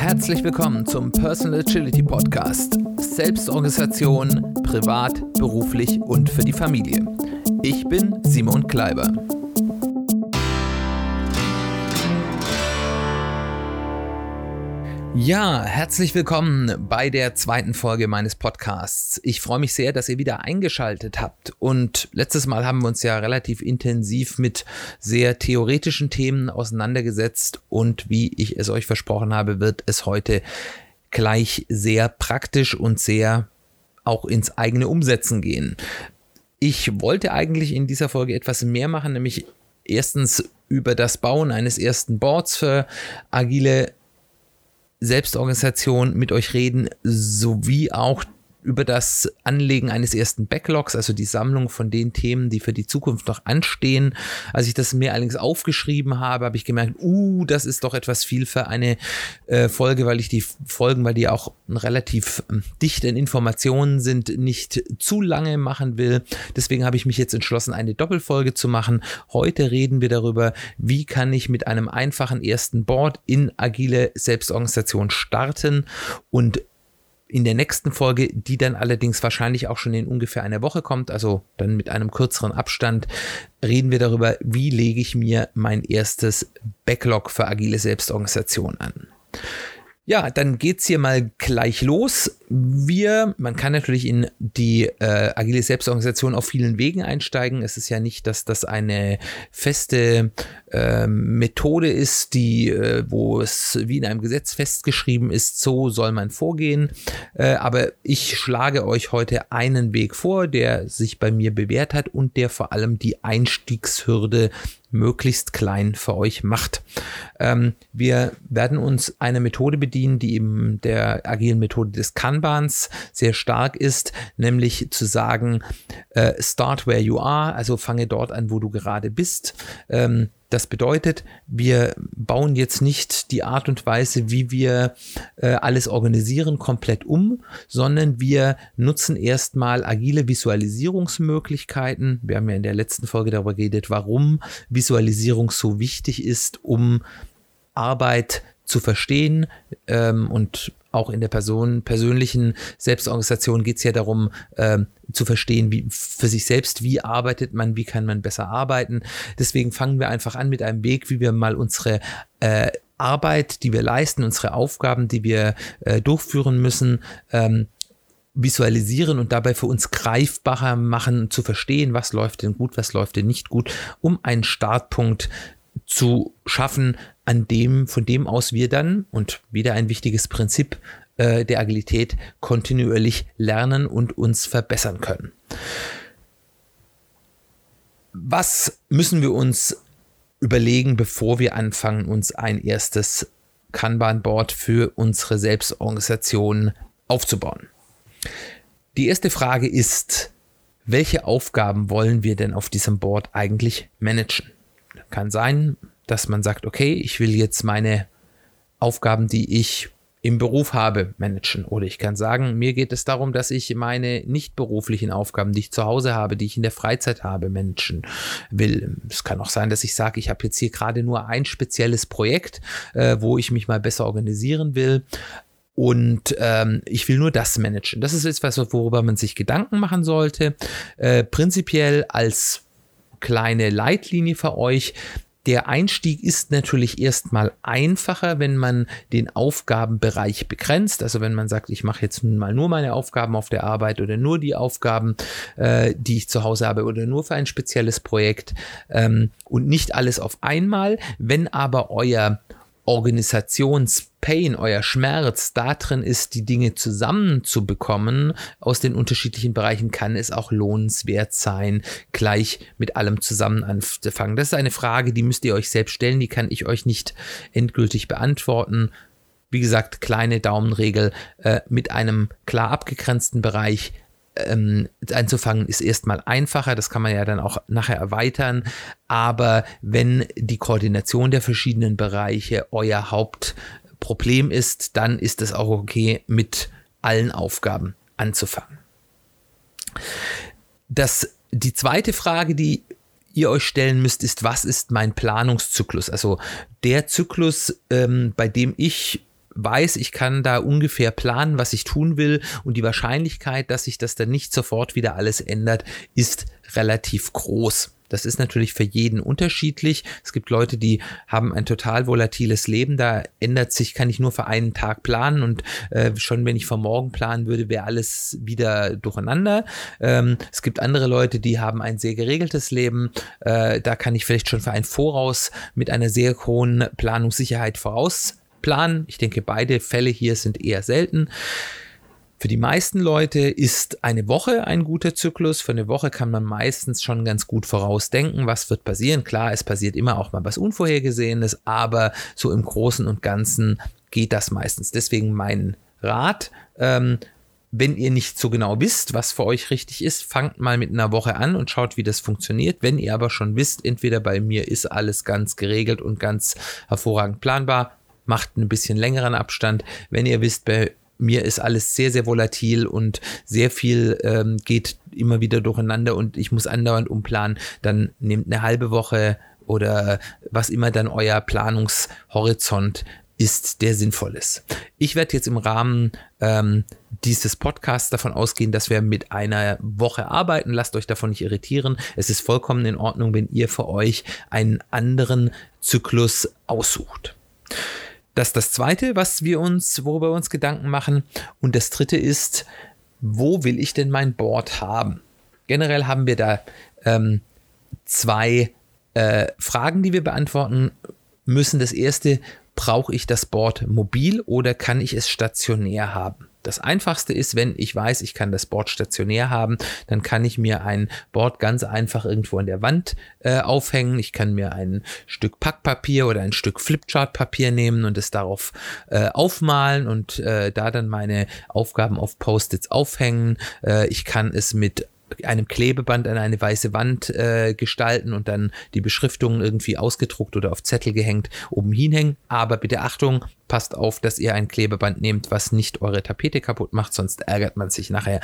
Herzlich willkommen zum Personal Agility Podcast. Selbstorganisation, privat, beruflich und für die Familie. Ich bin Simon Kleiber. Ja, herzlich willkommen bei der zweiten Folge meines Podcasts. Ich freue mich sehr, dass ihr wieder eingeschaltet habt. Und letztes Mal haben wir uns ja relativ intensiv mit sehr theoretischen Themen auseinandergesetzt. Und wie ich es euch versprochen habe, wird es heute gleich sehr praktisch und sehr auch ins eigene Umsetzen gehen. Ich wollte eigentlich in dieser Folge etwas mehr machen, nämlich erstens über das Bauen eines ersten Boards für agile Selbstorganisation mit euch reden, sowie auch über das Anlegen eines ersten Backlogs, also die Sammlung von den Themen, die für die Zukunft noch anstehen. Als ich das mir allerdings aufgeschrieben habe, habe ich gemerkt, uh, das ist doch etwas viel für eine äh, Folge, weil ich die Folgen, weil die auch relativ äh, dicht in Informationen sind, nicht zu lange machen will. Deswegen habe ich mich jetzt entschlossen, eine Doppelfolge zu machen. Heute reden wir darüber, wie kann ich mit einem einfachen ersten Board in agile Selbstorganisation starten und in der nächsten Folge, die dann allerdings wahrscheinlich auch schon in ungefähr einer Woche kommt, also dann mit einem kürzeren Abstand, reden wir darüber, wie lege ich mir mein erstes Backlog für agile Selbstorganisation an. Ja, dann geht's hier mal gleich los. Wir, man kann natürlich in die äh, agile Selbstorganisation auf vielen Wegen einsteigen. Es ist ja nicht, dass das eine feste äh, Methode ist, die, äh, wo es wie in einem Gesetz festgeschrieben ist, so soll man vorgehen. Äh, aber ich schlage euch heute einen Weg vor, der sich bei mir bewährt hat und der vor allem die Einstiegshürde möglichst klein für euch macht. Ähm, wir werden uns eine Methode bedienen, die eben der agilen Methode des Kanbans sehr stark ist, nämlich zu sagen, äh, start where you are, also fange dort an, wo du gerade bist. Ähm, das bedeutet, wir bauen jetzt nicht die Art und Weise, wie wir äh, alles organisieren, komplett um, sondern wir nutzen erstmal agile Visualisierungsmöglichkeiten. Wir haben ja in der letzten Folge darüber geredet, warum Visualisierung so wichtig ist, um Arbeit zu verstehen ähm, und auch in der Person, persönlichen Selbstorganisation geht es ja darum, ähm, zu verstehen, wie für sich selbst, wie arbeitet man, wie kann man besser arbeiten. Deswegen fangen wir einfach an mit einem Weg, wie wir mal unsere äh, Arbeit, die wir leisten, unsere Aufgaben, die wir äh, durchführen müssen, ähm, visualisieren und dabei für uns greifbarer machen, zu verstehen, was läuft denn gut, was läuft denn nicht gut, um einen Startpunkt zu schaffen, an dem, von dem aus wir dann, und wieder ein wichtiges Prinzip äh, der Agilität, kontinuierlich lernen und uns verbessern können. Was müssen wir uns überlegen, bevor wir anfangen, uns ein erstes Kanban-Board für unsere Selbstorganisation aufzubauen? Die erste Frage ist, welche Aufgaben wollen wir denn auf diesem Board eigentlich managen? Kann sein, dass man sagt, okay, ich will jetzt meine Aufgaben, die ich im Beruf habe, managen. Oder ich kann sagen, mir geht es darum, dass ich meine nicht beruflichen Aufgaben, die ich zu Hause habe, die ich in der Freizeit habe, managen will. Es kann auch sein, dass ich sage, ich habe jetzt hier gerade nur ein spezielles Projekt, äh, wo ich mich mal besser organisieren will. Und ähm, ich will nur das managen. Das ist etwas, worüber man sich Gedanken machen sollte. Äh, prinzipiell als kleine Leitlinie für euch. Der Einstieg ist natürlich erstmal einfacher, wenn man den Aufgabenbereich begrenzt. Also wenn man sagt, ich mache jetzt mal nur meine Aufgaben auf der Arbeit oder nur die Aufgaben, äh, die ich zu Hause habe oder nur für ein spezielles Projekt ähm, und nicht alles auf einmal. Wenn aber euer Organisationspain, euer Schmerz da drin ist, die Dinge zusammenzubekommen aus den unterschiedlichen Bereichen, kann es auch lohnenswert sein, gleich mit allem zusammen anzufangen. Das ist eine Frage, die müsst ihr euch selbst stellen, die kann ich euch nicht endgültig beantworten. Wie gesagt, kleine Daumenregel äh, mit einem klar abgegrenzten Bereich ähm, einzufangen ist erstmal einfacher, das kann man ja dann auch nachher erweitern, aber wenn die Koordination der verschiedenen Bereiche euer Hauptproblem ist, dann ist es auch okay, mit allen Aufgaben anzufangen. Das, die zweite Frage, die ihr euch stellen müsst, ist, was ist mein Planungszyklus? Also der Zyklus, ähm, bei dem ich weiß, ich kann da ungefähr planen, was ich tun will und die Wahrscheinlichkeit, dass sich das dann nicht sofort wieder alles ändert, ist relativ groß. Das ist natürlich für jeden unterschiedlich. Es gibt Leute, die haben ein total volatiles Leben. Da ändert sich, kann ich nur für einen Tag planen und äh, schon wenn ich für morgen planen würde, wäre alles wieder durcheinander. Ähm, es gibt andere Leute, die haben ein sehr geregeltes Leben. Äh, da kann ich vielleicht schon für ein Voraus mit einer sehr hohen Planungssicherheit vorausplanen. Ich denke, beide Fälle hier sind eher selten. Für die meisten Leute ist eine Woche ein guter Zyklus. Für eine Woche kann man meistens schon ganz gut vorausdenken, was wird passieren. Klar, es passiert immer auch mal was Unvorhergesehenes, aber so im Großen und Ganzen geht das meistens. Deswegen mein Rat. Ähm, wenn ihr nicht so genau wisst, was für euch richtig ist, fangt mal mit einer Woche an und schaut, wie das funktioniert. Wenn ihr aber schon wisst, entweder bei mir ist alles ganz geregelt und ganz hervorragend planbar, macht einen bisschen längeren Abstand. Wenn ihr wisst, bei mir ist alles sehr, sehr volatil und sehr viel ähm, geht immer wieder durcheinander und ich muss andauernd umplanen, dann nehmt eine halbe Woche oder was immer dann euer Planungshorizont ist, der sinnvoll ist. Ich werde jetzt im Rahmen ähm, dieses Podcasts davon ausgehen, dass wir mit einer Woche arbeiten. Lasst euch davon nicht irritieren. Es ist vollkommen in Ordnung, wenn ihr für euch einen anderen Zyklus aussucht. Das ist das zweite, was wir uns, worüber wir uns Gedanken machen. Und das dritte ist, wo will ich denn mein Board haben? Generell haben wir da ähm, zwei äh, Fragen, die wir beantworten müssen. Das erste, brauche ich das Board mobil oder kann ich es stationär haben? Das einfachste ist, wenn ich weiß, ich kann das Board stationär haben, dann kann ich mir ein Board ganz einfach irgendwo an der Wand äh, aufhängen. Ich kann mir ein Stück Packpapier oder ein Stück Flipchart-Papier nehmen und es darauf äh, aufmalen und äh, da dann meine Aufgaben auf Post-its aufhängen. Äh, ich kann es mit einem Klebeband an eine weiße Wand äh, gestalten und dann die Beschriftungen irgendwie ausgedruckt oder auf Zettel gehängt oben hinhängen. Aber bitte Achtung, passt auf, dass ihr ein Klebeband nehmt, was nicht eure Tapete kaputt macht, sonst ärgert man sich nachher.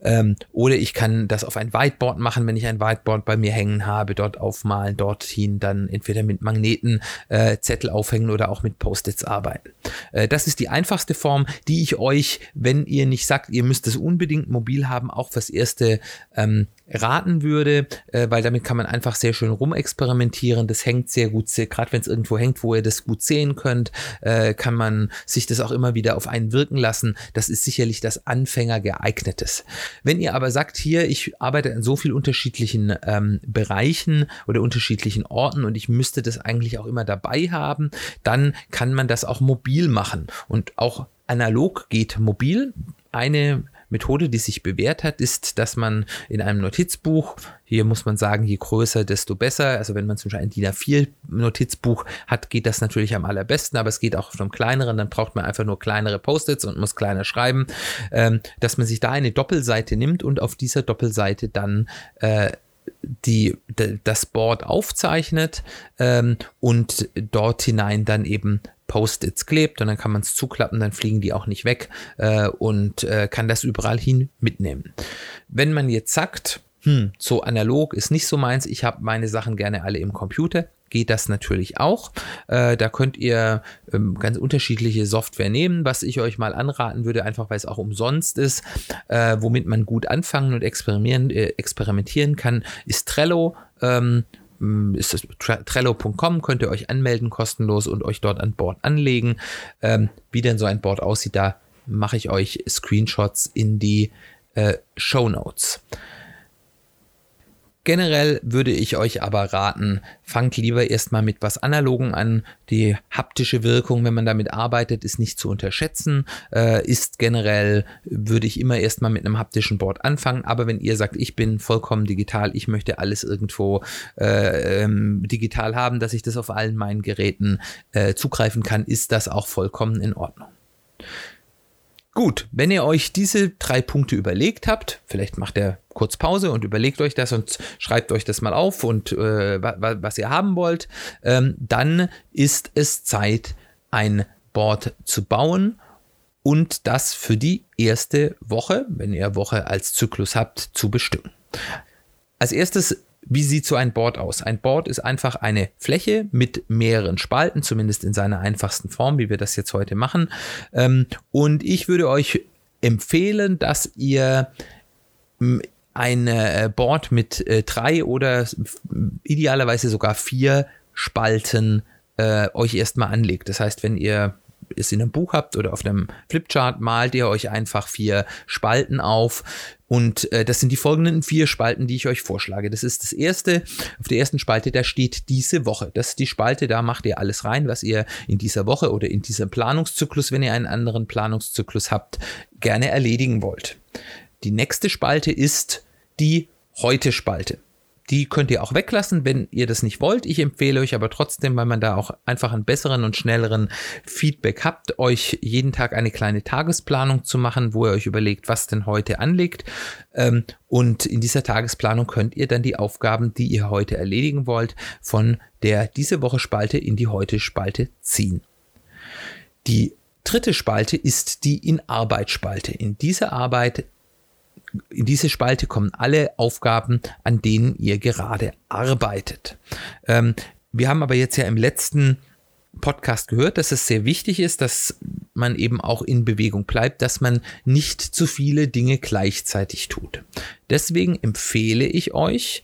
Ähm, oder ich kann das auf ein Whiteboard machen, wenn ich ein Whiteboard bei mir hängen habe, dort aufmalen, dorthin dann entweder mit Magneten äh, Zettel aufhängen oder auch mit Post-its arbeiten. Äh, das ist die einfachste Form, die ich euch, wenn ihr nicht sagt, ihr müsst es unbedingt mobil haben, auch fürs erste ähm, raten würde, äh, weil damit kann man einfach sehr schön rumexperimentieren. Das hängt sehr gut, gerade wenn es irgendwo hängt, wo ihr das gut sehen könnt, äh, kann man sich das auch immer wieder auf einen wirken lassen. Das ist sicherlich das Anfänger geeignetes. Wenn ihr aber sagt, hier, ich arbeite in so vielen unterschiedlichen ähm, Bereichen oder unterschiedlichen Orten und ich müsste das eigentlich auch immer dabei haben, dann kann man das auch mobil machen und auch analog geht mobil. Eine Methode, die sich bewährt hat, ist, dass man in einem Notizbuch, hier muss man sagen, je größer, desto besser. Also wenn man zum Beispiel ein DIN A4 Notizbuch hat, geht das natürlich am allerbesten, aber es geht auch auf einem kleineren, dann braucht man einfach nur kleinere Post-its und muss kleiner schreiben, ähm, dass man sich da eine Doppelseite nimmt und auf dieser Doppelseite dann äh, die, das Board aufzeichnet ähm, und dort hinein dann eben Post-its klebt und dann kann man es zuklappen, dann fliegen die auch nicht weg äh, und äh, kann das überall hin mitnehmen. Wenn man jetzt sagt, hm, so analog ist nicht so meins, ich habe meine Sachen gerne alle im Computer, geht das natürlich auch. Äh, da könnt ihr ähm, ganz unterschiedliche Software nehmen, was ich euch mal anraten würde, einfach weil es auch umsonst ist, äh, womit man gut anfangen und experimentieren, äh, experimentieren kann, ist Trello. Ähm, hm, ist das Trello.com, könnt ihr euch anmelden kostenlos und euch dort an Bord anlegen. Ähm, wie denn so ein Board aussieht, da mache ich euch Screenshots in die äh, Show Notes. Generell würde ich euch aber raten, fangt lieber erstmal mit was Analogen an. Die haptische Wirkung, wenn man damit arbeitet, ist nicht zu unterschätzen. Äh, ist generell, würde ich immer erstmal mit einem haptischen Board anfangen. Aber wenn ihr sagt, ich bin vollkommen digital, ich möchte alles irgendwo äh, ähm, digital haben, dass ich das auf allen meinen Geräten äh, zugreifen kann, ist das auch vollkommen in Ordnung. Gut, wenn ihr euch diese drei Punkte überlegt habt, vielleicht macht ihr kurz Pause und überlegt euch das und schreibt euch das mal auf und äh, was ihr haben wollt, ähm, dann ist es Zeit, ein Board zu bauen und das für die erste Woche, wenn ihr Woche als Zyklus habt, zu bestimmen. Als erstes wie sieht so ein Board aus? Ein Board ist einfach eine Fläche mit mehreren Spalten, zumindest in seiner einfachsten Form, wie wir das jetzt heute machen. Ähm, und ich würde euch empfehlen, dass ihr ein äh, Board mit äh, drei oder idealerweise sogar vier Spalten äh, euch erstmal anlegt. Das heißt, wenn ihr es in einem Buch habt oder auf einem Flipchart, malt ihr euch einfach vier Spalten auf. Und äh, das sind die folgenden vier Spalten, die ich euch vorschlage. Das ist das erste. Auf der ersten Spalte, da steht diese Woche. Das ist die Spalte, da macht ihr alles rein, was ihr in dieser Woche oder in diesem Planungszyklus, wenn ihr einen anderen Planungszyklus habt, gerne erledigen wollt. Die nächste Spalte ist die Heute-Spalte. Die könnt ihr auch weglassen, wenn ihr das nicht wollt. Ich empfehle euch aber trotzdem, weil man da auch einfach einen besseren und schnelleren Feedback habt, euch jeden Tag eine kleine Tagesplanung zu machen, wo ihr euch überlegt, was denn heute anliegt. Ähm, und in dieser Tagesplanung könnt ihr dann die Aufgaben, die ihr heute erledigen wollt, von der diese Woche Spalte in die heute Spalte ziehen. Die dritte Spalte ist die in Arbeit Spalte. In dieser Arbeit in diese Spalte kommen alle Aufgaben, an denen ihr gerade arbeitet. Ähm, wir haben aber jetzt ja im letzten Podcast gehört, dass es sehr wichtig ist, dass man eben auch in Bewegung bleibt, dass man nicht zu viele Dinge gleichzeitig tut. Deswegen empfehle ich euch,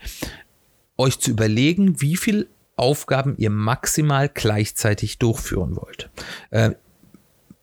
euch zu überlegen, wie viel Aufgaben ihr maximal gleichzeitig durchführen wollt. Äh,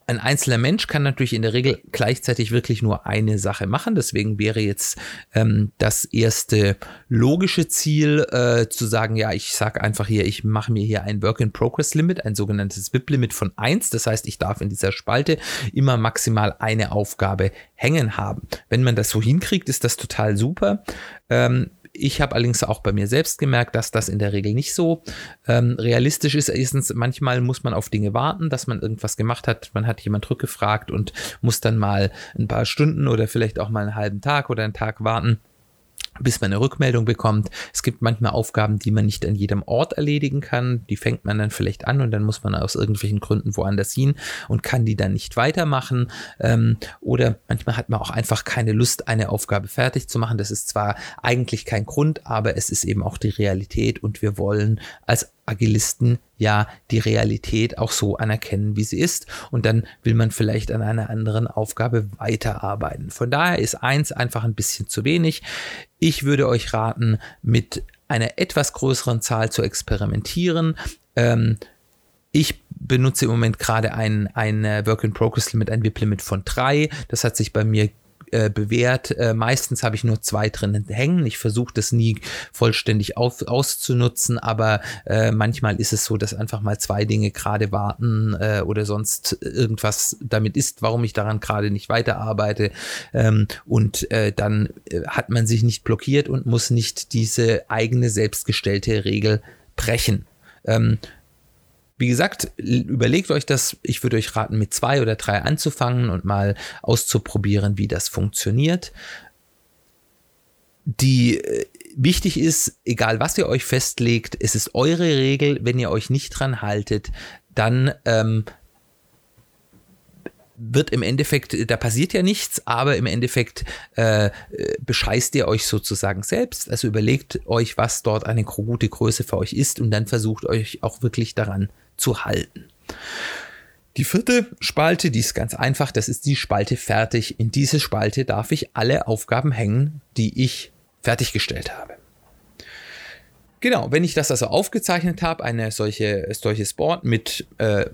ein einzelner Mensch kann natürlich in der Regel gleichzeitig wirklich nur eine Sache machen. Deswegen wäre jetzt ähm, das erste logische Ziel äh, zu sagen, ja, ich sage einfach hier, ich mache mir hier ein Work-in-Progress-Limit, ein sogenanntes WIP-Limit von 1. Das heißt, ich darf in dieser Spalte immer maximal eine Aufgabe hängen haben. Wenn man das so hinkriegt, ist das total super. Ähm, ich habe allerdings auch bei mir selbst gemerkt, dass das in der Regel nicht so ähm, realistisch ist. Erstens, manchmal muss man auf Dinge warten, dass man irgendwas gemacht hat. Man hat jemand rückgefragt und muss dann mal ein paar Stunden oder vielleicht auch mal einen halben Tag oder einen Tag warten bis man eine Rückmeldung bekommt. Es gibt manchmal Aufgaben, die man nicht an jedem Ort erledigen kann. Die fängt man dann vielleicht an und dann muss man aus irgendwelchen Gründen woanders hin und kann die dann nicht weitermachen. Ähm, oder manchmal hat man auch einfach keine Lust, eine Aufgabe fertig zu machen. Das ist zwar eigentlich kein Grund, aber es ist eben auch die Realität und wir wollen als Agilisten ja die Realität auch so anerkennen, wie sie ist. Und dann will man vielleicht an einer anderen Aufgabe weiterarbeiten. Von daher ist eins einfach ein bisschen zu wenig. Ich würde euch raten, mit einer etwas größeren Zahl zu experimentieren. Ähm, ich benutze im Moment gerade ein, ein Work-in-Progress-Limit, ein WIP-Limit von drei. Das hat sich bei mir äh, bewährt. Äh, meistens habe ich nur zwei drin hängen. Ich versuche das nie vollständig auf, auszunutzen, aber äh, manchmal ist es so, dass einfach mal zwei Dinge gerade warten äh, oder sonst irgendwas damit ist, warum ich daran gerade nicht weiterarbeite. Ähm, und äh, dann äh, hat man sich nicht blockiert und muss nicht diese eigene selbstgestellte Regel brechen. Ähm, wie gesagt, überlegt euch das. Ich würde euch raten, mit zwei oder drei anzufangen und mal auszuprobieren, wie das funktioniert. Die äh, wichtig ist, egal was ihr euch festlegt, es ist eure Regel. Wenn ihr euch nicht dran haltet, dann ähm, wird im Endeffekt, da passiert ja nichts, aber im Endeffekt äh, bescheißt ihr euch sozusagen selbst. Also überlegt euch, was dort eine gute Größe für euch ist und dann versucht euch auch wirklich daran zu halten. Die vierte Spalte, die ist ganz einfach, das ist die Spalte fertig. In diese Spalte darf ich alle Aufgaben hängen, die ich fertiggestellt habe. Genau, wenn ich das also aufgezeichnet habe, eine solche, solches Board mit äh,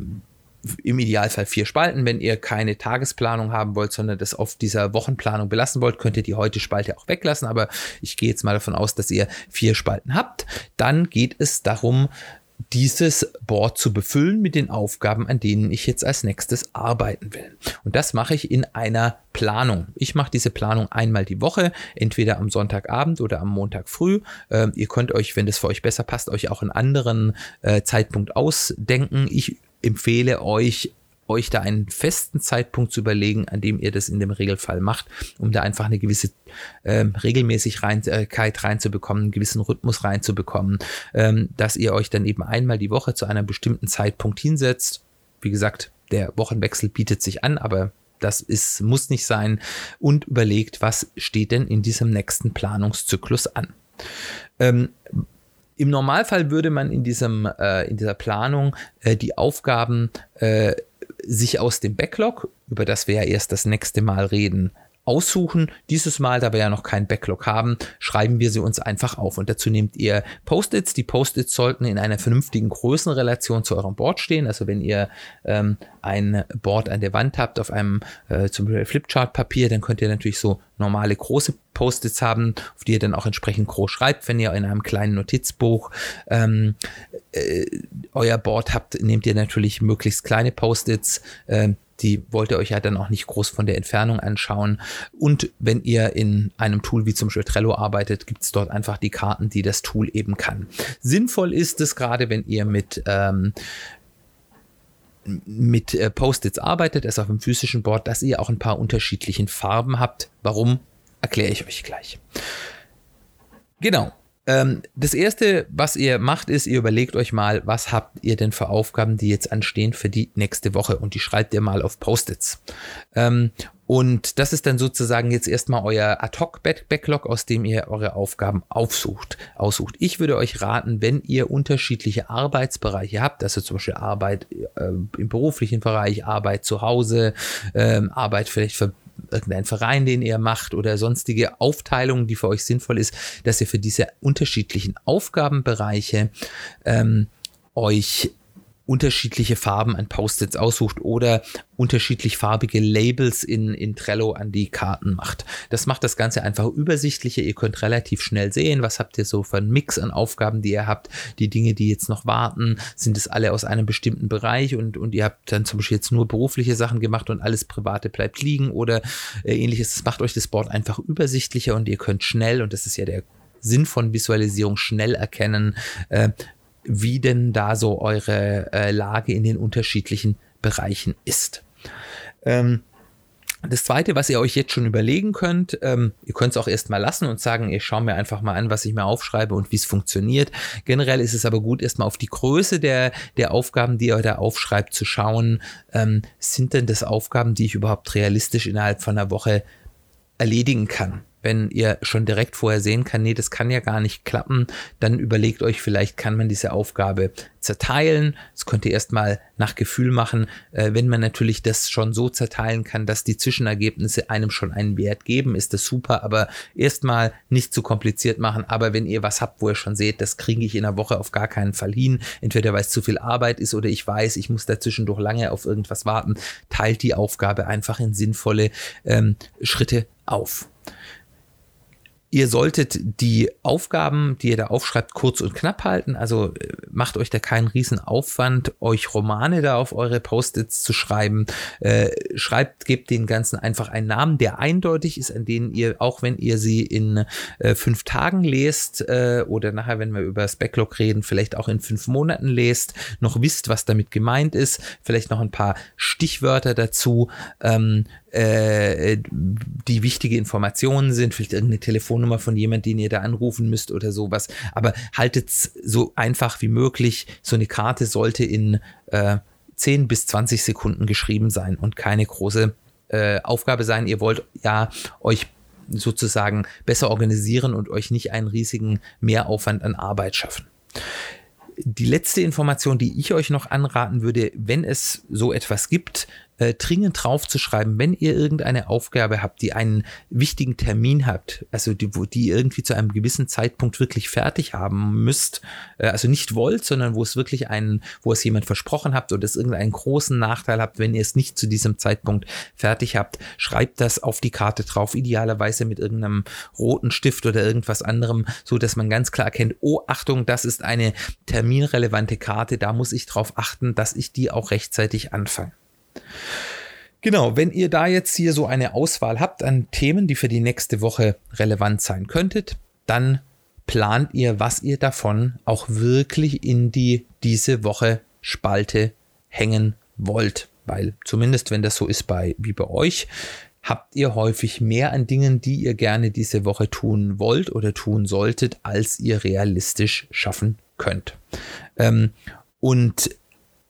im Idealfall vier Spalten. Wenn ihr keine Tagesplanung haben wollt, sondern das auf dieser Wochenplanung belassen wollt, könnt ihr die heute Spalte auch weglassen. Aber ich gehe jetzt mal davon aus, dass ihr vier Spalten habt. Dann geht es darum, dieses Board zu befüllen mit den Aufgaben, an denen ich jetzt als nächstes arbeiten will. Und das mache ich in einer Planung. Ich mache diese Planung einmal die Woche, entweder am Sonntagabend oder am Montag früh. Ähm, ihr könnt euch, wenn das für euch besser passt, euch auch einen anderen äh, Zeitpunkt ausdenken. Ich empfehle euch, euch da einen festen Zeitpunkt zu überlegen, an dem ihr das in dem Regelfall macht, um da einfach eine gewisse ähm, Regelmäßigkeit reinzubekommen, einen gewissen Rhythmus reinzubekommen, ähm, dass ihr euch dann eben einmal die Woche zu einem bestimmten Zeitpunkt hinsetzt. Wie gesagt, der Wochenwechsel bietet sich an, aber das ist, muss nicht sein und überlegt, was steht denn in diesem nächsten Planungszyklus an. Ähm, Im Normalfall würde man in, diesem, äh, in dieser Planung äh, die Aufgaben äh, sich aus dem Backlog, über das wir ja erst das nächste Mal reden, aussuchen. Dieses Mal, da wir ja noch keinen Backlog haben, schreiben wir sie uns einfach auf. Und dazu nehmt ihr Post-its. Die Post-its sollten in einer vernünftigen Größenrelation zu eurem Board stehen. Also wenn ihr ähm, ein Board an der Wand habt auf einem äh, zum Beispiel Flipchart-Papier, dann könnt ihr natürlich so normale große Post-its haben, auf die ihr dann auch entsprechend groß schreibt. Wenn ihr in einem kleinen Notizbuch ähm, äh, euer Board habt, nehmt ihr natürlich möglichst kleine Post-its. Äh, die wollt ihr euch ja dann auch nicht groß von der Entfernung anschauen. Und wenn ihr in einem Tool wie zum Beispiel Trello arbeitet, gibt es dort einfach die Karten, die das Tool eben kann. Sinnvoll ist es gerade, wenn ihr mit ähm, mit äh, Post-its arbeitet, es auf einem physischen Board, dass ihr auch ein paar unterschiedlichen Farben habt. Warum, erkläre ich euch gleich. Genau. Ähm, das erste, was ihr macht, ist, ihr überlegt euch mal, was habt ihr denn für Aufgaben, die jetzt anstehen für die nächste Woche und die schreibt ihr mal auf Post-its. Ähm, und das ist dann sozusagen jetzt erstmal euer Ad-Hoc-Backlog, aus dem ihr eure Aufgaben aufsucht, aussucht. Ich würde euch raten, wenn ihr unterschiedliche Arbeitsbereiche habt, also zum Beispiel Arbeit äh, im beruflichen Bereich, Arbeit zu Hause, äh, Arbeit vielleicht für irgendein Verein, den ihr macht oder sonstige Aufteilungen, die für euch sinnvoll ist, dass ihr für diese unterschiedlichen Aufgabenbereiche ähm, euch unterschiedliche Farben an Post-its aussucht oder unterschiedlich farbige Labels in, in Trello an die Karten macht. Das macht das Ganze einfach übersichtlicher. Ihr könnt relativ schnell sehen, was habt ihr so für einen Mix an Aufgaben, die ihr habt. Die Dinge, die jetzt noch warten, sind es alle aus einem bestimmten Bereich und, und ihr habt dann zum Beispiel jetzt nur berufliche Sachen gemacht und alles Private bleibt liegen oder äh, ähnliches. Das macht euch das Board einfach übersichtlicher und ihr könnt schnell, und das ist ja der Sinn von Visualisierung schnell erkennen, äh, wie denn da so eure äh, Lage in den unterschiedlichen Bereichen ist. Ähm, das zweite, was ihr euch jetzt schon überlegen könnt, ähm, ihr könnt es auch erstmal lassen und sagen, ich schaue mir einfach mal an, was ich mir aufschreibe und wie es funktioniert. Generell ist es aber gut, erstmal auf die Größe der, der Aufgaben, die ihr da aufschreibt, zu schauen. Ähm, sind denn das Aufgaben, die ich überhaupt realistisch innerhalb von einer Woche erledigen kann? Wenn ihr schon direkt vorher sehen kann, nee, das kann ja gar nicht klappen, dann überlegt euch, vielleicht kann man diese Aufgabe zerteilen. Das könnt ihr erstmal nach Gefühl machen. Äh, wenn man natürlich das schon so zerteilen kann, dass die Zwischenergebnisse einem schon einen Wert geben, ist das super, aber erstmal nicht zu kompliziert machen. Aber wenn ihr was habt, wo ihr schon seht, das kriege ich in einer Woche auf gar keinen Fall hin, entweder weil es zu viel Arbeit ist oder ich weiß, ich muss dazwischendurch lange auf irgendwas warten, teilt die Aufgabe einfach in sinnvolle ähm, Schritte auf. Ihr solltet die Aufgaben, die ihr da aufschreibt, kurz und knapp halten. Also äh, macht euch da keinen riesen Aufwand, euch Romane da auf eure Post-its zu schreiben. Äh, schreibt, gebt den Ganzen einfach einen Namen, der eindeutig ist, an den ihr, auch wenn ihr sie in äh, fünf Tagen lest äh, oder nachher, wenn wir über das Backlog reden, vielleicht auch in fünf Monaten lest, noch wisst, was damit gemeint ist. Vielleicht noch ein paar Stichwörter dazu. Ähm, äh, die wichtige Informationen sind, vielleicht irgendeine Telefonnummer von jemandem, den ihr da anrufen müsst oder sowas. Aber haltet es so einfach wie möglich. So eine Karte sollte in äh, 10 bis 20 Sekunden geschrieben sein und keine große äh, Aufgabe sein. Ihr wollt ja euch sozusagen besser organisieren und euch nicht einen riesigen Mehraufwand an Arbeit schaffen. Die letzte Information, die ich euch noch anraten würde, wenn es so etwas gibt, äh, dringend draufzuschreiben, wenn ihr irgendeine Aufgabe habt, die einen wichtigen Termin habt, also die, wo die irgendwie zu einem gewissen Zeitpunkt wirklich fertig haben müsst, äh, also nicht wollt, sondern wo es wirklich einen, wo es jemand versprochen habt oder es irgendeinen großen Nachteil habt, wenn ihr es nicht zu diesem Zeitpunkt fertig habt, schreibt das auf die Karte drauf, idealerweise mit irgendeinem roten Stift oder irgendwas anderem, so dass man ganz klar erkennt, oh Achtung, das ist eine terminrelevante Karte, da muss ich drauf achten, dass ich die auch rechtzeitig anfange. Genau, wenn ihr da jetzt hier so eine Auswahl habt an Themen, die für die nächste Woche relevant sein könntet, dann plant ihr, was ihr davon auch wirklich in die diese Woche Spalte hängen wollt. Weil zumindest wenn das so ist bei wie bei euch, habt ihr häufig mehr an Dingen, die ihr gerne diese Woche tun wollt oder tun solltet, als ihr realistisch schaffen könnt. Ähm, und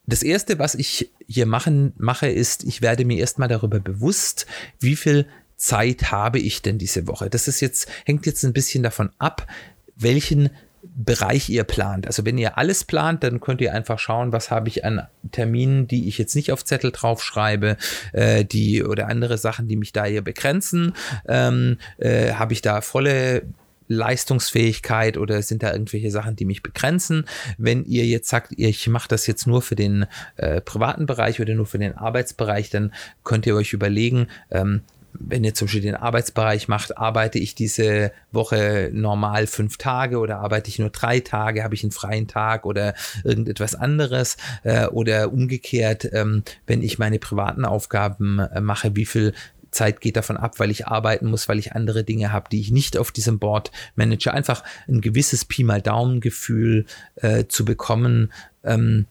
das erste, was ich hier machen, mache, ist, ich werde mir erstmal darüber bewusst, wie viel Zeit habe ich denn diese Woche. Das ist jetzt, hängt jetzt ein bisschen davon ab, welchen Bereich ihr plant. Also wenn ihr alles plant, dann könnt ihr einfach schauen, was habe ich an Terminen, die ich jetzt nicht auf Zettel draufschreibe, äh, die oder andere Sachen, die mich da hier begrenzen. Ähm, äh, habe ich da volle Leistungsfähigkeit oder sind da irgendwelche Sachen, die mich begrenzen? Wenn ihr jetzt sagt, ich mache das jetzt nur für den äh, privaten Bereich oder nur für den Arbeitsbereich, dann könnt ihr euch überlegen, ähm, wenn ihr zum Beispiel den Arbeitsbereich macht, arbeite ich diese Woche normal fünf Tage oder arbeite ich nur drei Tage, habe ich einen freien Tag oder irgendetwas anderes äh, oder umgekehrt, ähm, wenn ich meine privaten Aufgaben äh, mache, wie viel Zeit geht davon ab, weil ich arbeiten muss, weil ich andere Dinge habe, die ich nicht auf diesem Board manage. Einfach ein gewisses Pi mal Daumen-Gefühl äh, zu bekommen. Ähm,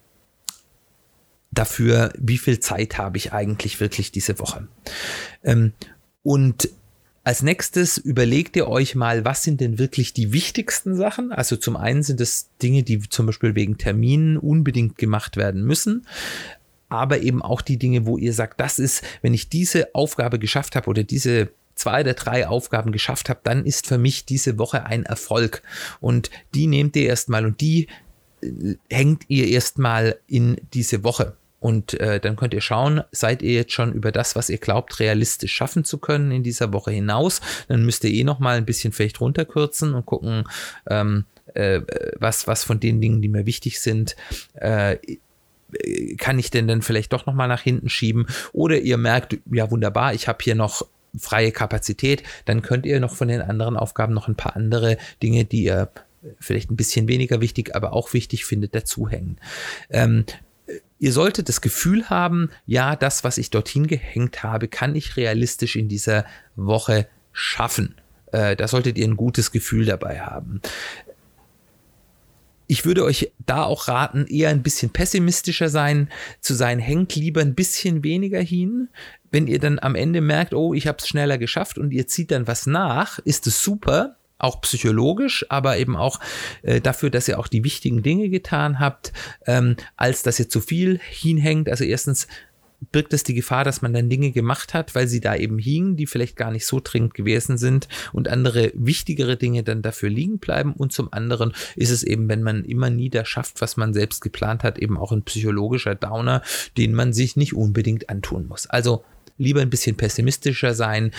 dafür, wie viel Zeit habe ich eigentlich wirklich diese Woche. Ähm, und als nächstes überlegt ihr euch mal, was sind denn wirklich die wichtigsten Sachen? Also zum einen sind es Dinge, die zum Beispiel wegen Terminen unbedingt gemacht werden müssen. Aber eben auch die Dinge, wo ihr sagt, das ist, wenn ich diese Aufgabe geschafft habe oder diese zwei oder drei Aufgaben geschafft habe, dann ist für mich diese Woche ein Erfolg. Und die nehmt ihr erstmal und die äh, hängt ihr erstmal in diese Woche. Und äh, dann könnt ihr schauen, seid ihr jetzt schon über das, was ihr glaubt, realistisch schaffen zu können in dieser Woche hinaus. Dann müsst ihr eh noch mal ein bisschen vielleicht runterkürzen und gucken, ähm, äh, was, was von den Dingen, die mir wichtig sind, äh, kann ich denn dann vielleicht doch noch mal nach hinten schieben? Oder ihr merkt, ja wunderbar, ich habe hier noch freie Kapazität, dann könnt ihr noch von den anderen Aufgaben noch ein paar andere Dinge, die ihr vielleicht ein bisschen weniger wichtig, aber auch wichtig findet, dazuhängen. Ähm, Ihr solltet das Gefühl haben, ja, das, was ich dorthin gehängt habe, kann ich realistisch in dieser Woche schaffen. Äh, da solltet ihr ein gutes Gefühl dabei haben. Ich würde euch da auch raten, eher ein bisschen pessimistischer sein, zu sein, hängt lieber ein bisschen weniger hin. Wenn ihr dann am Ende merkt, oh, ich habe es schneller geschafft und ihr zieht dann was nach, ist es super auch psychologisch, aber eben auch äh, dafür, dass ihr auch die wichtigen Dinge getan habt, ähm, als dass ihr zu viel hinhängt. Also erstens birgt es die Gefahr, dass man dann Dinge gemacht hat, weil sie da eben hingen, die vielleicht gar nicht so dringend gewesen sind und andere wichtigere Dinge dann dafür liegen bleiben. Und zum anderen ist es eben, wenn man immer nie das schafft, was man selbst geplant hat, eben auch ein psychologischer Downer, den man sich nicht unbedingt antun muss. Also lieber ein bisschen pessimistischer sein,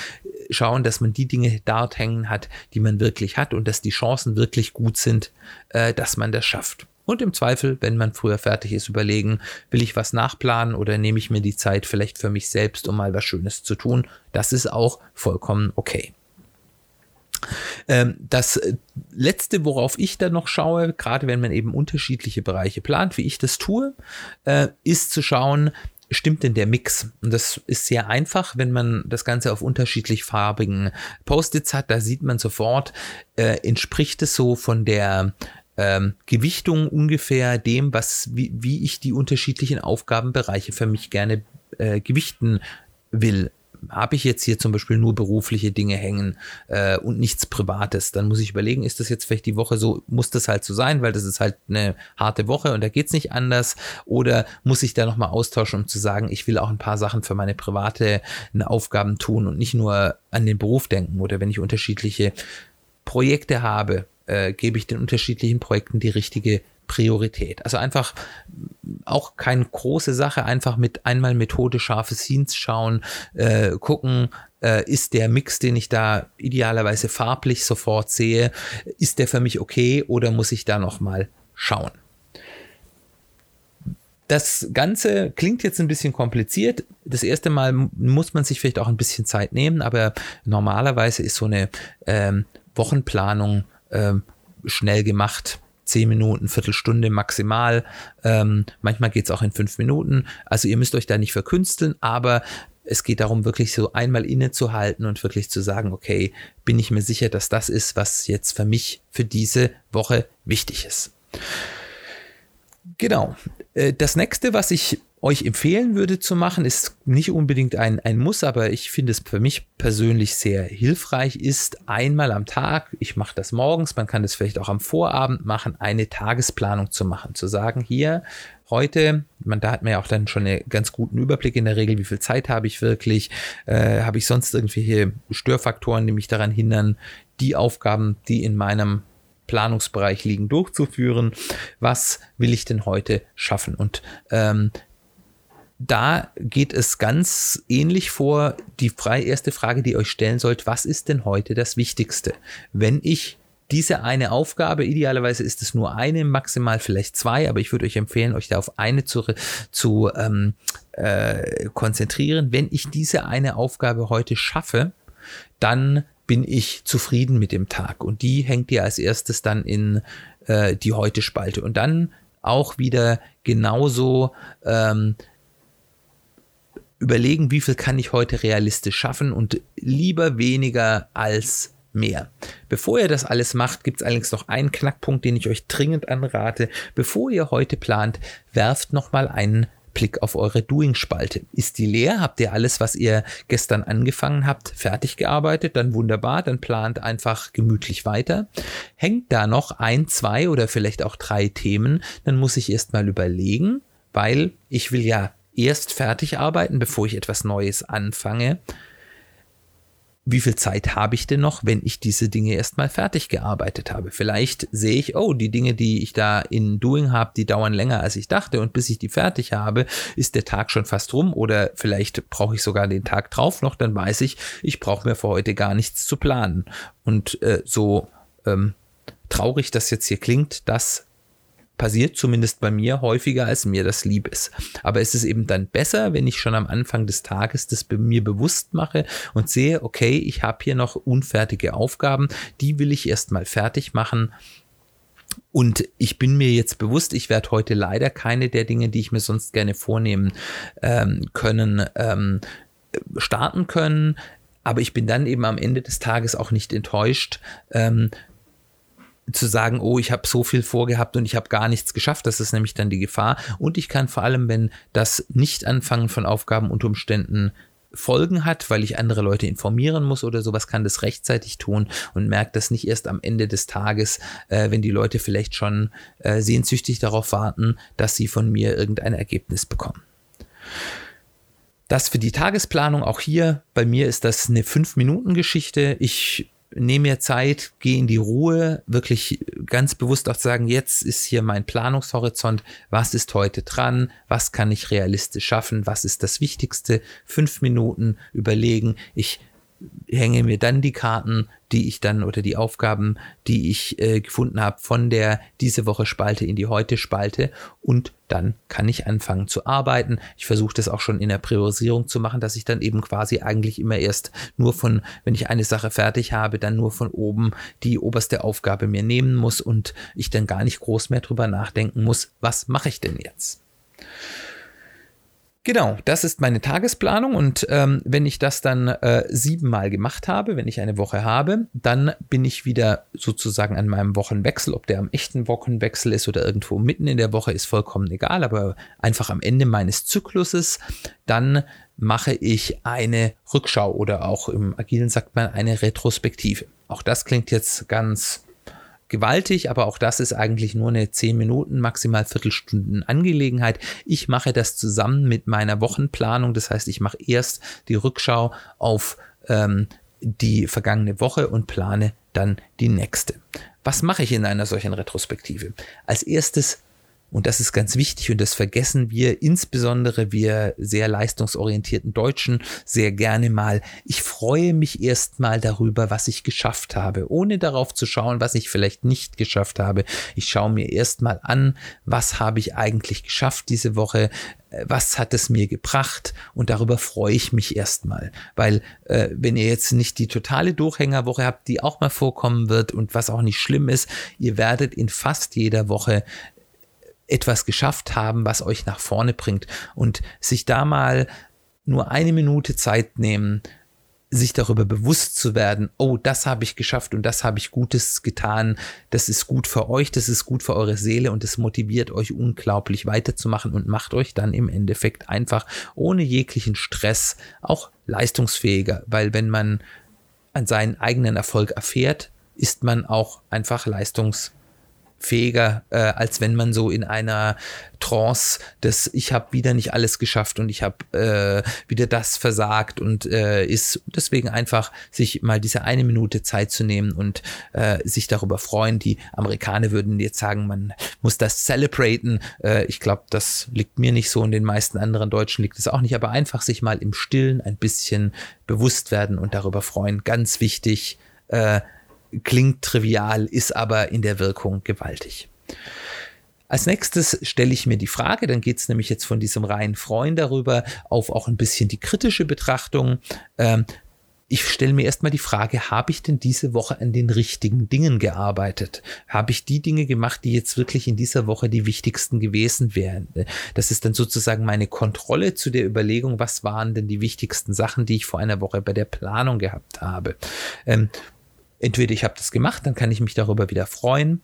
schauen, dass man die Dinge dort hängen hat, die man wirklich hat und dass die Chancen wirklich gut sind, äh, dass man das schafft. Und im Zweifel, wenn man früher fertig ist, überlegen, will ich was nachplanen oder nehme ich mir die Zeit vielleicht für mich selbst, um mal was Schönes zu tun. Das ist auch vollkommen okay. Ähm, das äh, letzte, worauf ich dann noch schaue, gerade wenn man eben unterschiedliche Bereiche plant, wie ich das tue, äh, ist zu schauen, stimmt denn der Mix? Und das ist sehr einfach, wenn man das Ganze auf unterschiedlich farbigen Post-its hat. Da sieht man sofort, äh, entspricht es so von der ähm, Gewichtung ungefähr dem, was, wie, wie ich die unterschiedlichen Aufgabenbereiche für mich gerne äh, gewichten will. Habe ich jetzt hier zum Beispiel nur berufliche Dinge hängen äh, und nichts Privates, dann muss ich überlegen, ist das jetzt vielleicht die Woche so, muss das halt so sein, weil das ist halt eine harte Woche und da geht es nicht anders? Oder muss ich da nochmal austauschen, um zu sagen, ich will auch ein paar Sachen für meine private Aufgaben tun und nicht nur an den Beruf denken? Oder wenn ich unterschiedliche Projekte habe, äh, gebe ich den unterschiedlichen Projekten die richtige Priorität. Also einfach auch keine große Sache, einfach mit einmal Methode scharfes hinschauen, äh, gucken, äh, ist der Mix, den ich da idealerweise farblich sofort sehe, ist der für mich okay oder muss ich da nochmal schauen? Das Ganze klingt jetzt ein bisschen kompliziert. Das erste Mal muss man sich vielleicht auch ein bisschen Zeit nehmen, aber normalerweise ist so eine ähm, Wochenplanung ähm, schnell gemacht zehn Minuten, Viertelstunde maximal. Ähm, manchmal geht es auch in fünf Minuten. Also ihr müsst euch da nicht verkünsteln, aber es geht darum, wirklich so einmal innezuhalten und wirklich zu sagen, okay, bin ich mir sicher, dass das ist, was jetzt für mich für diese Woche wichtig ist. Genau. Äh, das nächste, was ich euch empfehlen würde zu machen, ist nicht unbedingt ein, ein Muss, aber ich finde es für mich persönlich sehr hilfreich, ist einmal am Tag, ich mache das morgens, man kann das vielleicht auch am Vorabend machen, eine Tagesplanung zu machen, zu sagen, hier, heute, man, da hat man ja auch dann schon einen ganz guten Überblick in der Regel, wie viel Zeit habe ich wirklich, äh, habe ich sonst irgendwelche Störfaktoren, die mich daran hindern, die Aufgaben, die in meinem Planungsbereich liegen, durchzuführen. Was will ich denn heute schaffen? Und ähm, da geht es ganz ähnlich vor. Die frei, erste Frage, die ihr euch stellen sollt, was ist denn heute das Wichtigste? Wenn ich diese eine Aufgabe, idealerweise ist es nur eine, maximal vielleicht zwei, aber ich würde euch empfehlen, euch da auf eine zu, zu ähm, äh, konzentrieren. Wenn ich diese eine Aufgabe heute schaffe, dann bin ich zufrieden mit dem Tag. Und die hängt ihr als erstes dann in äh, die Heute-Spalte. Und dann auch wieder genauso ähm, überlegen, wie viel kann ich heute realistisch schaffen und lieber weniger als mehr. Bevor ihr das alles macht, gibt es allerdings noch einen Knackpunkt, den ich euch dringend anrate. Bevor ihr heute plant, werft nochmal einen Blick auf eure Doing-Spalte. Ist die leer? Habt ihr alles, was ihr gestern angefangen habt, fertig gearbeitet? Dann wunderbar, dann plant einfach gemütlich weiter. Hängt da noch ein, zwei oder vielleicht auch drei Themen, dann muss ich erstmal überlegen, weil ich will ja erst fertig arbeiten, bevor ich etwas Neues anfange. Wie viel Zeit habe ich denn noch, wenn ich diese Dinge erstmal fertig gearbeitet habe? Vielleicht sehe ich, oh, die Dinge, die ich da in Doing habe, die dauern länger als ich dachte und bis ich die fertig habe, ist der Tag schon fast rum oder vielleicht brauche ich sogar den Tag drauf noch, dann weiß ich, ich brauche mir für heute gar nichts zu planen. Und äh, so ähm, traurig das jetzt hier klingt, das passiert zumindest bei mir häufiger, als mir das lieb ist. Aber es ist eben dann besser, wenn ich schon am Anfang des Tages das mir bewusst mache und sehe, okay, ich habe hier noch unfertige Aufgaben, die will ich erstmal fertig machen. Und ich bin mir jetzt bewusst, ich werde heute leider keine der Dinge, die ich mir sonst gerne vornehmen ähm, können, ähm, starten können. Aber ich bin dann eben am Ende des Tages auch nicht enttäuscht, ähm, zu sagen, oh, ich habe so viel vorgehabt und ich habe gar nichts geschafft, das ist nämlich dann die Gefahr. Und ich kann vor allem, wenn das Nicht-Anfangen von Aufgaben unter Umständen Folgen hat, weil ich andere Leute informieren muss oder sowas, kann das rechtzeitig tun und merkt das nicht erst am Ende des Tages, äh, wenn die Leute vielleicht schon äh, sehnsüchtig darauf warten, dass sie von mir irgendein Ergebnis bekommen. Das für die Tagesplanung auch hier. Bei mir ist das eine 5-Minuten-Geschichte. Ich nehme mir Zeit, gehe in die Ruhe, wirklich ganz bewusst auch zu sagen, jetzt ist hier mein Planungshorizont, was ist heute dran, was kann ich realistisch schaffen, was ist das Wichtigste, fünf Minuten überlegen, ich hänge mir dann die Karten, die ich dann oder die Aufgaben, die ich äh, gefunden habe, von der diese Woche Spalte in die heute Spalte und dann kann ich anfangen zu arbeiten. Ich versuche das auch schon in der Priorisierung zu machen, dass ich dann eben quasi eigentlich immer erst nur von, wenn ich eine Sache fertig habe, dann nur von oben die oberste Aufgabe mir nehmen muss und ich dann gar nicht groß mehr drüber nachdenken muss, was mache ich denn jetzt? Genau, das ist meine Tagesplanung und ähm, wenn ich das dann äh, siebenmal gemacht habe, wenn ich eine Woche habe, dann bin ich wieder sozusagen an meinem Wochenwechsel. Ob der am echten Wochenwechsel ist oder irgendwo mitten in der Woche, ist vollkommen egal, aber einfach am Ende meines Zykluses, dann mache ich eine Rückschau oder auch im Agilen sagt man eine Retrospektive. Auch das klingt jetzt ganz gewaltig, aber auch das ist eigentlich nur eine 10 Minuten, maximal Viertelstunden Angelegenheit. Ich mache das zusammen mit meiner Wochenplanung. Das heißt, ich mache erst die Rückschau auf ähm, die vergangene Woche und plane dann die nächste. Was mache ich in einer solchen Retrospektive? Als erstes und das ist ganz wichtig und das vergessen wir, insbesondere wir sehr leistungsorientierten Deutschen, sehr gerne mal. Ich freue mich erstmal darüber, was ich geschafft habe, ohne darauf zu schauen, was ich vielleicht nicht geschafft habe. Ich schaue mir erstmal an, was habe ich eigentlich geschafft diese Woche, äh, was hat es mir gebracht und darüber freue ich mich erstmal, weil äh, wenn ihr jetzt nicht die totale Durchhängerwoche habt, die auch mal vorkommen wird und was auch nicht schlimm ist, ihr werdet in fast jeder Woche etwas geschafft haben, was euch nach vorne bringt. Und sich da mal nur eine Minute Zeit nehmen, sich darüber bewusst zu werden, oh, das habe ich geschafft und das habe ich Gutes getan, das ist gut für euch, das ist gut für eure Seele und es motiviert euch unglaublich weiterzumachen und macht euch dann im Endeffekt einfach ohne jeglichen Stress auch leistungsfähiger, weil wenn man an seinen eigenen Erfolg erfährt, ist man auch einfach leistungsfähiger fähiger, äh, als wenn man so in einer Trance des ich habe wieder nicht alles geschafft und ich habe äh, wieder das versagt und äh, ist deswegen einfach sich mal diese eine Minute Zeit zu nehmen und äh, sich darüber freuen. Die Amerikaner würden jetzt sagen, man muss das celebraten. Äh, ich glaube, das liegt mir nicht so und den meisten anderen Deutschen liegt es auch nicht, aber einfach sich mal im Stillen ein bisschen bewusst werden und darüber freuen. Ganz wichtig. Äh, klingt trivial, ist aber in der Wirkung gewaltig. Als nächstes stelle ich mir die Frage, dann geht es nämlich jetzt von diesem reinen Freund darüber auf auch ein bisschen die kritische Betrachtung. Ähm, ich stelle mir erstmal die Frage, habe ich denn diese Woche an den richtigen Dingen gearbeitet? Habe ich die Dinge gemacht, die jetzt wirklich in dieser Woche die wichtigsten gewesen wären? Das ist dann sozusagen meine Kontrolle zu der Überlegung, was waren denn die wichtigsten Sachen, die ich vor einer Woche bei der Planung gehabt habe. Ähm, entweder ich habe das gemacht, dann kann ich mich darüber wieder freuen.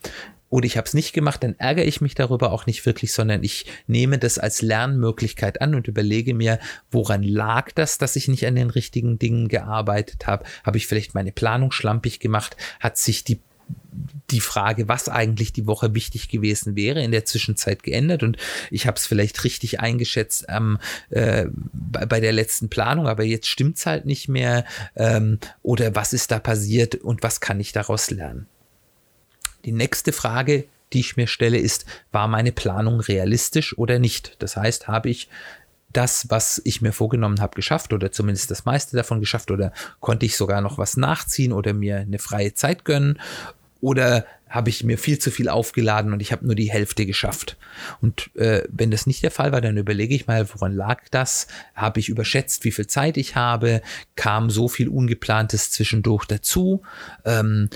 Oder ich habe es nicht gemacht, dann ärgere ich mich darüber auch nicht wirklich, sondern ich nehme das als Lernmöglichkeit an und überlege mir, woran lag das, dass ich nicht an den richtigen Dingen gearbeitet habe? Habe ich vielleicht meine Planung schlampig gemacht? Hat sich die die Frage, was eigentlich die Woche wichtig gewesen wäre, in der Zwischenzeit geändert und ich habe es vielleicht richtig eingeschätzt ähm, äh, bei, bei, der letzten Planung, aber jetzt stimmt es halt nicht mehr ähm, oder was ist da passiert und was kann ich daraus lernen? Die nächste Frage, die ich mir stelle, ist, war meine Planung realistisch oder nicht? Das heißt, habe ich das, was ich mir vorgenommen habe, geschafft oder zumindest das meiste davon geschafft oder konnte ich sogar noch was nachziehen oder mir eine freie Zeit gönnen oder habe ich mir viel zu viel aufgeladen und ich habe nur die Hälfte geschafft. Und äh, wenn das nicht der Fall war, dann überlege ich mal, woran lag das? Habe ich überschätzt, wie viel Zeit ich habe? Kam so viel Ungeplantes zwischendurch dazu? Ähm,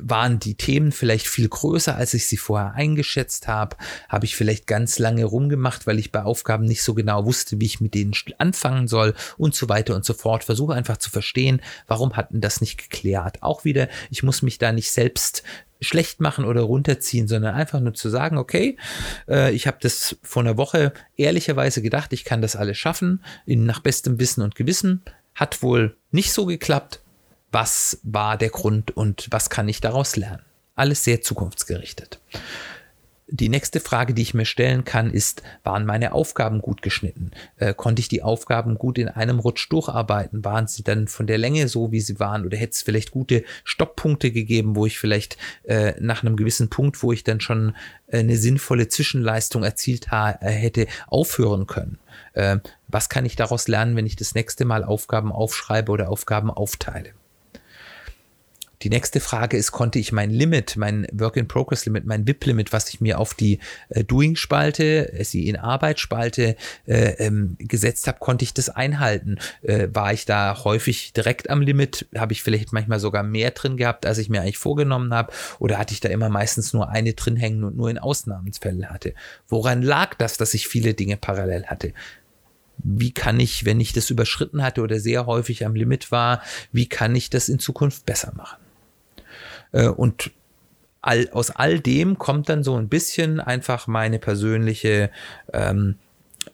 waren die Themen vielleicht viel größer, als ich sie vorher eingeschätzt habe? Habe ich vielleicht ganz lange rumgemacht, weil ich bei Aufgaben nicht so genau wusste, wie ich mit denen anfangen soll und so weiter und so fort. Versuche einfach zu verstehen, warum hatten das nicht geklärt. Auch wieder, ich muss mich da nicht selbst schlecht machen oder runterziehen, sondern einfach nur zu sagen, okay, äh, ich habe das vor einer Woche ehrlicherweise gedacht, ich kann das alles schaffen, in, nach bestem Wissen und Gewissen. Hat wohl nicht so geklappt was war der Grund und was kann ich daraus lernen. Alles sehr zukunftsgerichtet. Die nächste Frage, die ich mir stellen kann, ist, waren meine Aufgaben gut geschnitten? Äh, konnte ich die Aufgaben gut in einem Rutsch durcharbeiten? Waren sie dann von der Länge so, wie sie waren? Oder hätte es vielleicht gute Stopppunkte gegeben, wo ich vielleicht äh, nach einem gewissen Punkt, wo ich dann schon äh, eine sinnvolle Zwischenleistung erzielt äh, hätte, aufhören können? Äh, was kann ich daraus lernen, wenn ich das nächste Mal Aufgaben aufschreibe oder Aufgaben aufteile? Die nächste Frage ist, konnte ich mein Limit, mein Work-in-Progress-Limit, mein WIP-Limit, was ich mir auf die äh, Doing-Spalte, äh, sie in Arbeit-Spalte äh, ähm, gesetzt habe, konnte ich das einhalten? Äh, war ich da häufig direkt am Limit? Habe ich vielleicht manchmal sogar mehr drin gehabt, als ich mir eigentlich vorgenommen habe? Oder hatte ich da immer meistens nur eine drin hängen und nur in Ausnahmensfällen hatte? Woran lag das, dass ich viele Dinge parallel hatte? wie kann ich, wenn ich das überschritten hatte oder sehr häufig am Limit war, wie kann ich das in Zukunft besser machen? Äh, und all, aus all dem kommt dann so ein bisschen einfach meine persönliche ähm,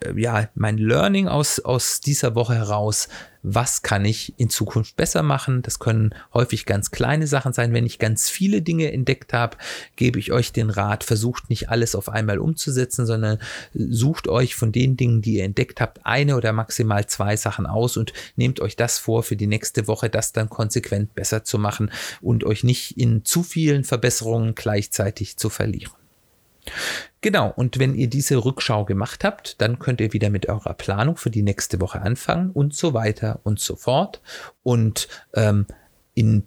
äh, ja, mein Learning aus, aus dieser Woche heraus, was kann ich in Zukunft besser machen. Das können häufig ganz kleine Sachen sein. Wenn ich ganz viele Dinge entdeckt habe, gebe ich euch den Rat, versucht nicht alles auf einmal umzusetzen, sondern sucht euch von den Dingen, die ihr entdeckt habt, eine oder maximal zwei Sachen aus und nehmt euch das vor, für die nächste Woche das dann konsequent besser zu machen und euch nicht in zu vielen Verbesserungen gleichzeitig zu verlieren. Genau, und wenn ihr diese Rückschau gemacht habt, dann könnt ihr wieder mit eurer Planung für die nächste Woche anfangen und so weiter und so fort. Und ähm, in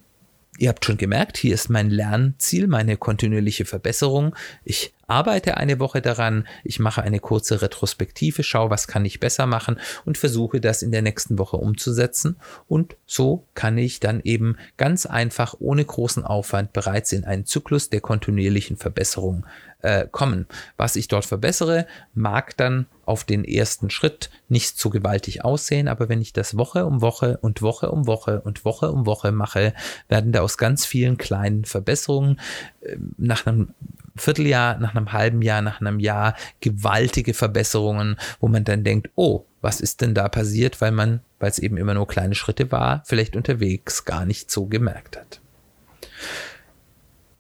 Ihr habt schon gemerkt, hier ist mein Lernziel, meine kontinuierliche Verbesserung. Ich arbeite eine Woche daran, ich mache eine kurze Retrospektive, schaue, was kann ich besser machen und versuche das in der nächsten Woche umzusetzen. Und so kann ich dann eben ganz einfach ohne großen Aufwand bereits in einen Zyklus der kontinuierlichen Verbesserung äh, kommen. Was ich dort verbessere, mag dann auf den ersten Schritt nicht so gewaltig aussehen, aber wenn ich das Woche um Woche und Woche um Woche und Woche um Woche mache, werden da aus ganz vielen kleinen Verbesserungen äh, nach einem Vierteljahr, nach einem halben Jahr, nach einem Jahr gewaltige Verbesserungen, wo man dann denkt, oh, was ist denn da passiert, weil man, weil es eben immer nur kleine Schritte war, vielleicht unterwegs gar nicht so gemerkt hat.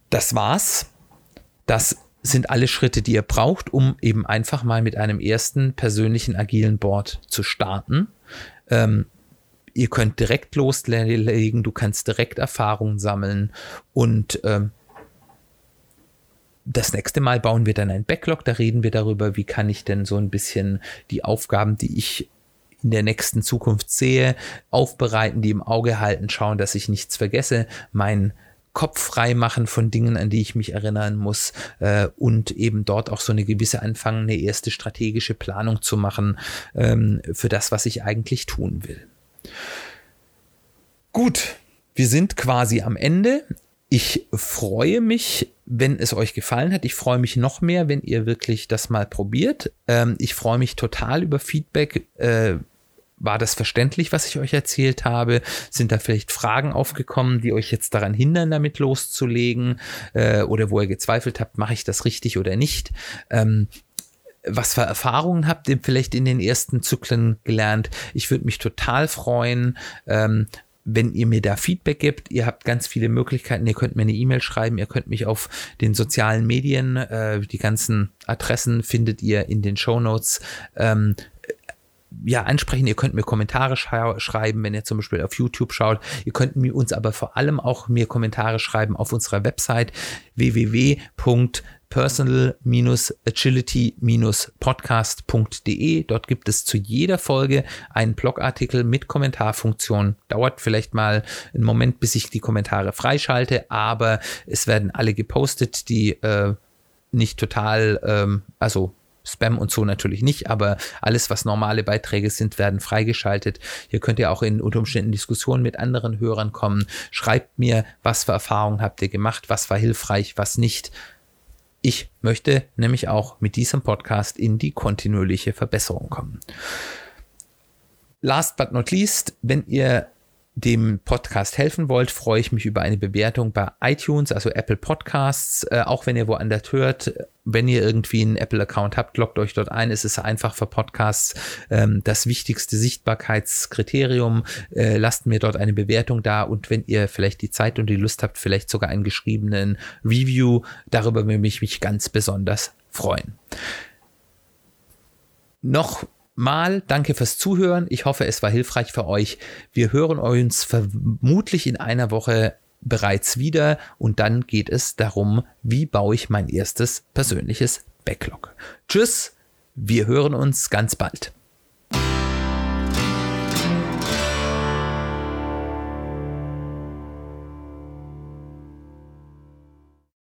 Das war's. Das sind alle Schritte, die ihr braucht, um eben einfach mal mit einem ersten persönlichen agilen Board zu starten. Ähm, ihr könnt direkt loslegen, du kannst direkt Erfahrungen sammeln und ähm, das nächste Mal bauen wir dann ein Backlog, da reden wir darüber, wie kann ich denn so ein bisschen die Aufgaben, die ich in der nächsten Zukunft sehe, aufbereiten, die im Auge halten, schauen, dass ich nichts vergesse, mein Kopf frei machen von Dingen, an die ich mich erinnern muss äh, und eben dort auch so eine gewisse anfangen, eine erste strategische Planung zu machen ähm, für das, was ich eigentlich tun will. Gut, wir sind quasi am Ende. Ich freue mich, wenn es euch gefallen hat. Ich freue mich noch mehr, wenn ihr wirklich das mal probiert. Ähm, ich freue mich total über Feedback. Äh, war das verständlich, was ich euch erzählt habe? Sind da vielleicht Fragen aufgekommen, die euch jetzt daran hindern, damit loszulegen? Äh, oder wo ihr gezweifelt habt, mache ich das richtig oder nicht? Ähm, was für Erfahrungen habt ihr vielleicht in den ersten Zyklen gelernt? Ich würde mich total freuen. Ähm, wenn ihr mir da Feedback gibt, ihr habt ganz viele Möglichkeiten, ihr könnt mir eine E-Mail schreiben, ihr könnt mich auf den sozialen Medien, äh, die ganzen Adressen findet ihr in den Show Notes. Ähm, ja, ansprechen. Ihr könnt mir Kommentare schreiben, wenn ihr zum Beispiel auf YouTube schaut. Ihr könnt mir uns aber vor allem auch mir Kommentare schreiben auf unserer Website www.personal-agility-podcast.de. Dort gibt es zu jeder Folge einen Blogartikel mit Kommentarfunktion. Dauert vielleicht mal einen Moment, bis ich die Kommentare freischalte, aber es werden alle gepostet, die äh, nicht total, ähm, also Spam und so natürlich nicht, aber alles, was normale Beiträge sind, werden freigeschaltet. Hier könnt ihr auch in unter Umständen Diskussionen mit anderen Hörern kommen. Schreibt mir, was für Erfahrungen habt ihr gemacht, was war hilfreich, was nicht. Ich möchte nämlich auch mit diesem Podcast in die kontinuierliche Verbesserung kommen. Last but not least, wenn ihr dem Podcast helfen wollt, freue ich mich über eine Bewertung bei iTunes, also Apple Podcasts. Äh, auch wenn ihr woanders hört, wenn ihr irgendwie einen Apple-Account habt, loggt euch dort ein. Es ist einfach für Podcasts ähm, das wichtigste Sichtbarkeitskriterium. Äh, lasst mir dort eine Bewertung da und wenn ihr vielleicht die Zeit und die Lust habt, vielleicht sogar einen geschriebenen Review, darüber würde ich mich ganz besonders freuen. Noch Mal danke fürs Zuhören. Ich hoffe, es war hilfreich für euch. Wir hören uns vermutlich in einer Woche bereits wieder und dann geht es darum, wie baue ich mein erstes persönliches Backlog. Tschüss, wir hören uns ganz bald.